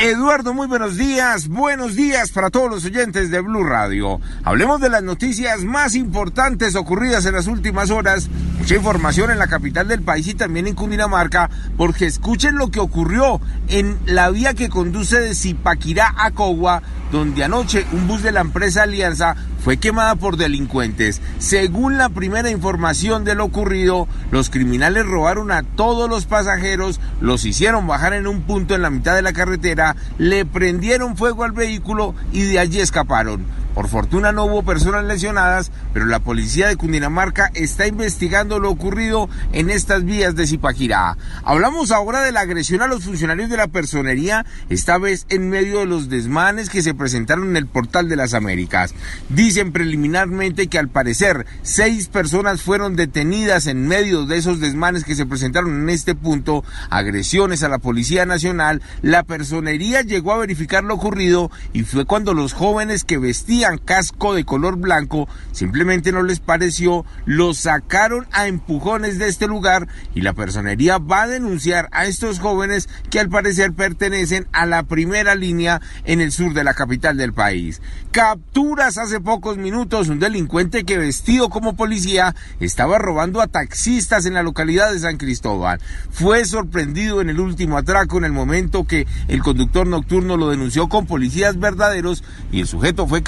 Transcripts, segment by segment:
Eduardo, muy buenos días. Buenos días para todos los oyentes de Blue Radio. Hablemos de las noticias más importantes ocurridas en las últimas horas. Mucha información en la capital del país y también en Cundinamarca, porque escuchen lo que ocurrió en la vía que conduce de Zipaquirá a Cogua, donde anoche un bus de la empresa Alianza fue quemada por delincuentes. Según la primera información de lo ocurrido, los criminales robaron a todos los pasajeros, los hicieron bajar en un punto en la mitad de la carretera, le prendieron fuego al vehículo y de allí escaparon. Por fortuna no hubo personas lesionadas, pero la policía de Cundinamarca está investigando lo ocurrido en estas vías de Zipaquirá. Hablamos ahora de la agresión a los funcionarios de la personería, esta vez en medio de los desmanes que se presentaron en el portal de las Américas. Dicen preliminarmente que al parecer seis personas fueron detenidas en medio de esos desmanes que se presentaron en este punto, agresiones a la Policía Nacional. La personería llegó a verificar lo ocurrido y fue cuando los jóvenes que vestían casco de color blanco, simplemente no les pareció, lo sacaron a empujones de este lugar y la personería va a denunciar a estos jóvenes que al parecer pertenecen a la primera línea en el sur de la capital del país. Capturas hace pocos minutos un delincuente que vestido como policía estaba robando a taxistas en la localidad de San Cristóbal. Fue sorprendido en el último atraco en el momento que el conductor nocturno lo denunció con policías verdaderos y el sujeto fue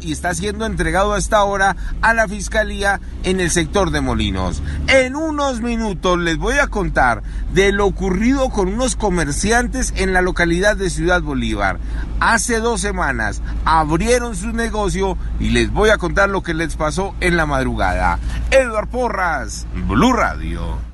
y está siendo entregado hasta ahora a la Fiscalía en el sector de Molinos. En unos minutos les voy a contar de lo ocurrido con unos comerciantes en la localidad de Ciudad Bolívar. Hace dos semanas abrieron su negocio y les voy a contar lo que les pasó en la madrugada. Eduard Porras, Blue Radio.